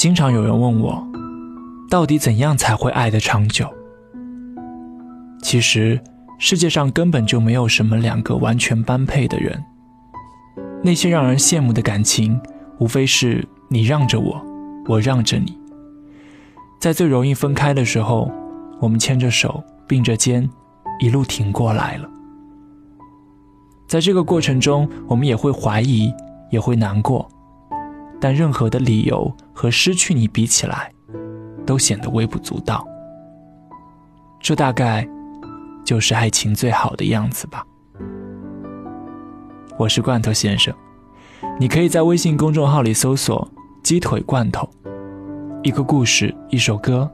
经常有人问我，到底怎样才会爱得长久？其实，世界上根本就没有什么两个完全般配的人。那些让人羡慕的感情，无非是你让着我，我让着你。在最容易分开的时候，我们牵着手，并着肩，一路挺过来了。在这个过程中，我们也会怀疑，也会难过。但任何的理由和失去你比起来，都显得微不足道。这大概就是爱情最好的样子吧。我是罐头先生，你可以在微信公众号里搜索“鸡腿罐头”，一个故事，一首歌，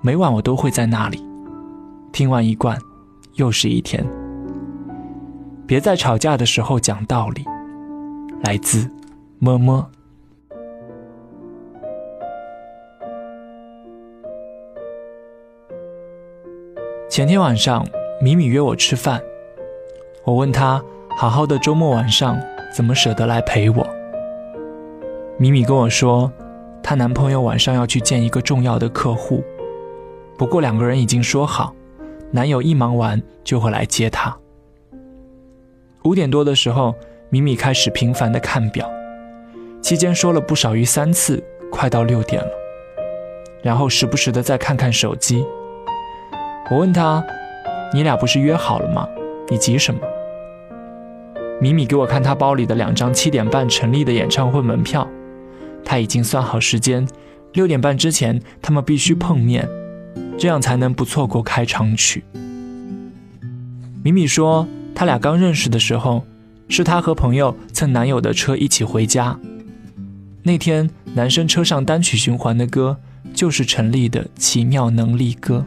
每晚我都会在那里。听完一罐，又是一天。别在吵架的时候讲道理。来自么么。前天晚上，米米约我吃饭。我问她：“好好的周末晚上，怎么舍得来陪我？”米米跟我说，她男朋友晚上要去见一个重要的客户，不过两个人已经说好，男友一忙完就会来接她。五点多的时候，米米开始频繁的看表，期间说了不少于三次，快到六点了，然后时不时的再看看手机。我问他：“你俩不是约好了吗？你急什么？”米米给我看他包里的两张七点半陈立的演唱会门票，他已经算好时间，六点半之前他们必须碰面，这样才能不错过开场曲。米米说，他俩刚认识的时候，是他和朋友蹭男友的车一起回家，那天男生车上单曲循环的歌就是陈立的《奇妙能力歌》。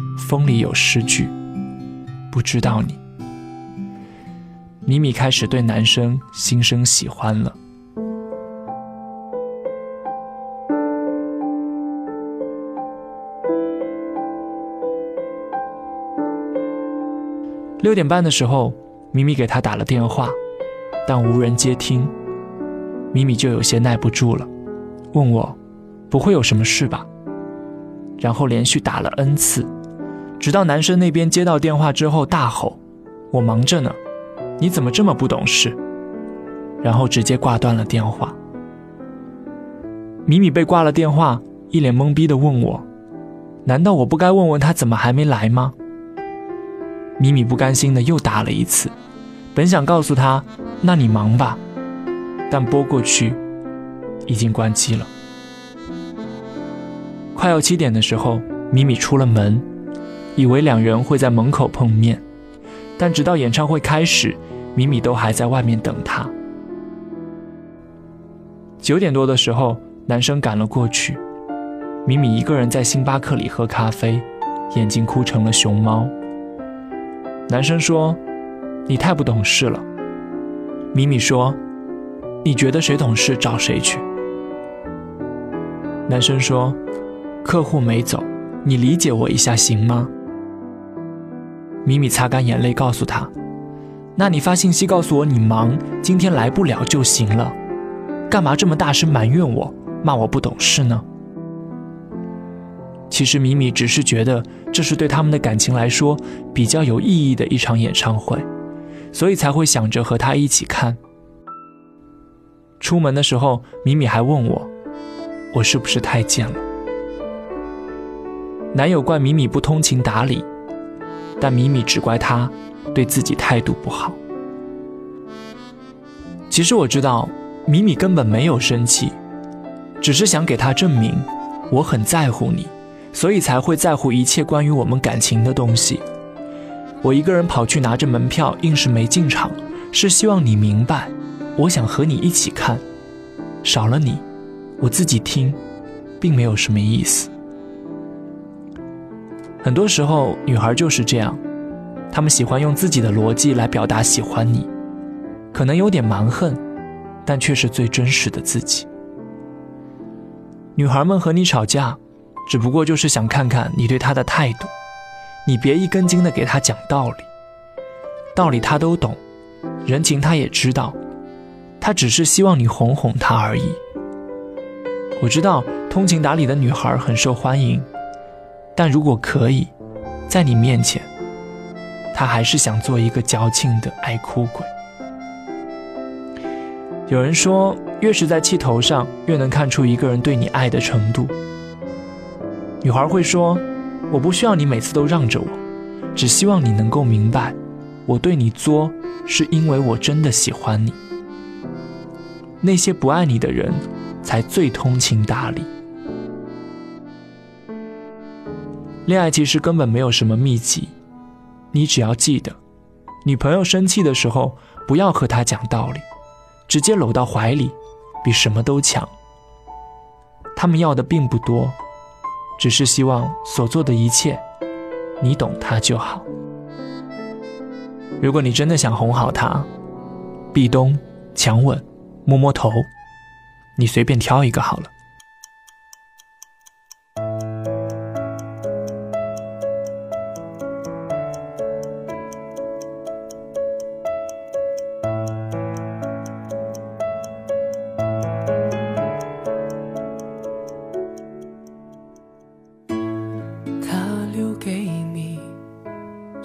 风里有诗句，不知道你。米米开始对男生心生喜欢了。六点半的时候，米米给他打了电话，但无人接听，米米就有些耐不住了，问我：“不会有什么事吧？”然后连续打了 n 次。直到男生那边接到电话之后，大吼：“我忙着呢，你怎么这么不懂事？”然后直接挂断了电话。米米被挂了电话，一脸懵逼的问我：“难道我不该问问他怎么还没来吗？”米米不甘心的又打了一次，本想告诉他：“那你忙吧。”但拨过去，已经关机了。快要七点的时候，米米出了门。以为两人会在门口碰面，但直到演唱会开始，米米都还在外面等他。九点多的时候，男生赶了过去，米米一个人在星巴克里喝咖啡，眼睛哭成了熊猫。男生说：“你太不懂事了。”米米说：“你觉得谁懂事找谁去。”男生说：“客户没走，你理解我一下行吗？”米米擦干眼泪，告诉他：“那你发信息告诉我你忙，今天来不了就行了，干嘛这么大声埋怨我，骂我不懂事呢？”其实米米只是觉得这是对他们的感情来说比较有意义的一场演唱会，所以才会想着和他一起看。出门的时候，米米还问我：“我是不是太贱了？”男友怪米米不通情达理。但米米只怪他对自己态度不好。其实我知道，米米根本没有生气，只是想给他证明我很在乎你，所以才会在乎一切关于我们感情的东西。我一个人跑去拿着门票，硬是没进场，是希望你明白，我想和你一起看。少了你，我自己听，并没有什么意思。很多时候，女孩就是这样，她们喜欢用自己的逻辑来表达喜欢你，可能有点蛮横，但却是最真实的自己。女孩们和你吵架，只不过就是想看看你对她的态度，你别一根筋的给她讲道理，道理她都懂，人情她也知道，她只是希望你哄哄她而已。我知道通情达理的女孩很受欢迎，但如果可以，在你面前，他还是想做一个矫情的爱哭鬼。有人说，越是在气头上，越能看出一个人对你爱的程度。女孩会说：“我不需要你每次都让着我，只希望你能够明白，我对你作，是因为我真的喜欢你。”那些不爱你的人。才最通情达理。恋爱其实根本没有什么秘籍，你只要记得，女朋友生气的时候，不要和她讲道理，直接搂到怀里，比什么都强。他们要的并不多，只是希望所做的一切，你懂他就好。如果你真的想哄好他，壁咚、强吻、摸摸头。你随便挑一个好了。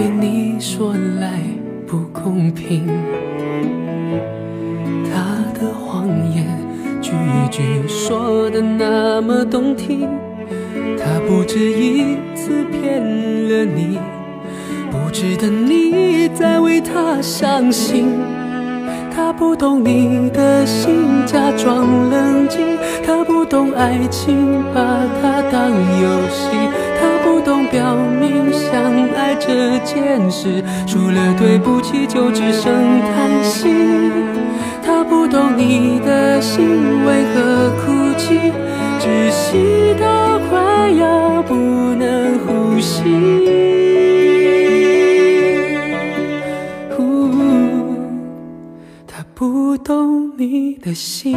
对你说来不公平他的谎言句句说的那么动听他不止一次骗了你不值得你再为他伤心。他不懂你的心假装冷静他不懂爱情把它当游戏。爱这件事，除了对不起就只剩叹息。他不懂你的心为何哭泣，窒息到快要不能呼吸。呜，他不懂你的心，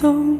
懂。